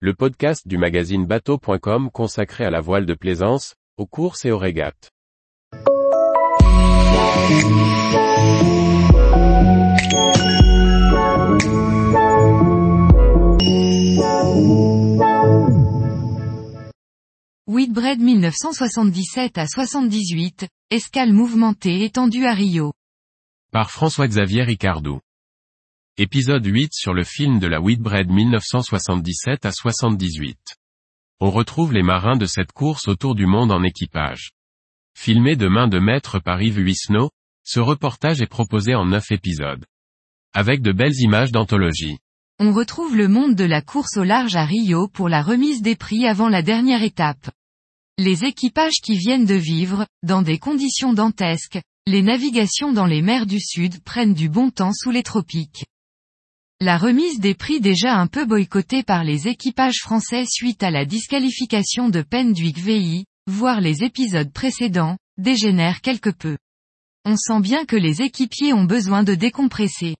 le podcast du magazine bateau.com consacré à la voile de plaisance, aux courses et aux régates. Whitbread 1977 à 78, escale mouvementée étendue à Rio. Par François-Xavier Ricardou. Épisode 8 sur le film de la Whitbread 1977 à 78. On retrouve les marins de cette course autour du monde en équipage. Filmé de main de maître par Yves Huisneau, ce reportage est proposé en 9 épisodes. Avec de belles images d'anthologie. On retrouve le monde de la course au large à Rio pour la remise des prix avant la dernière étape. Les équipages qui viennent de vivre, dans des conditions dantesques, les navigations dans les mers du Sud prennent du bon temps sous les tropiques. La remise des prix déjà un peu boycottée par les équipages français suite à la disqualification de Pendwick VI, voire les épisodes précédents, dégénère quelque peu. On sent bien que les équipiers ont besoin de décompresser.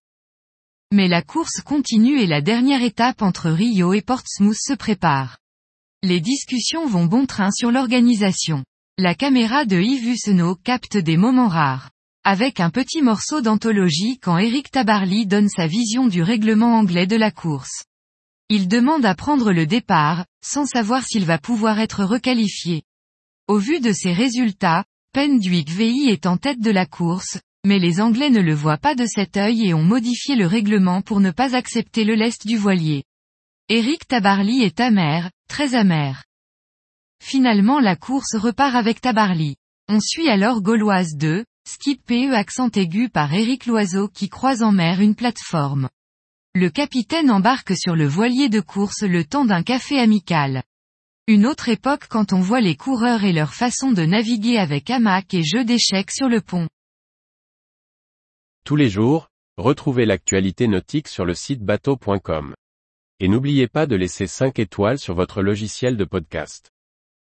Mais la course continue et la dernière étape entre Rio et Portsmouth se prépare. Les discussions vont bon train sur l'organisation. La caméra de Yves Hussenot capte des moments rares avec un petit morceau d'anthologie quand Eric Tabarly donne sa vision du règlement anglais de la course. Il demande à prendre le départ, sans savoir s'il va pouvoir être requalifié. Au vu de ses résultats, Pendwick VI est en tête de la course, mais les Anglais ne le voient pas de cet œil et ont modifié le règlement pour ne pas accepter le lest du voilier. Eric Tabarly est amer, très amer. Finalement la course repart avec Tabarly. On suit alors Gauloise 2, Skip PE accent aigu par Éric Loiseau qui croise en mer une plateforme. Le capitaine embarque sur le voilier de course le temps d'un café amical. Une autre époque quand on voit les coureurs et leur façon de naviguer avec hamac et jeu d'échecs sur le pont. Tous les jours, retrouvez l'actualité nautique sur le site bateau.com. Et n'oubliez pas de laisser 5 étoiles sur votre logiciel de podcast.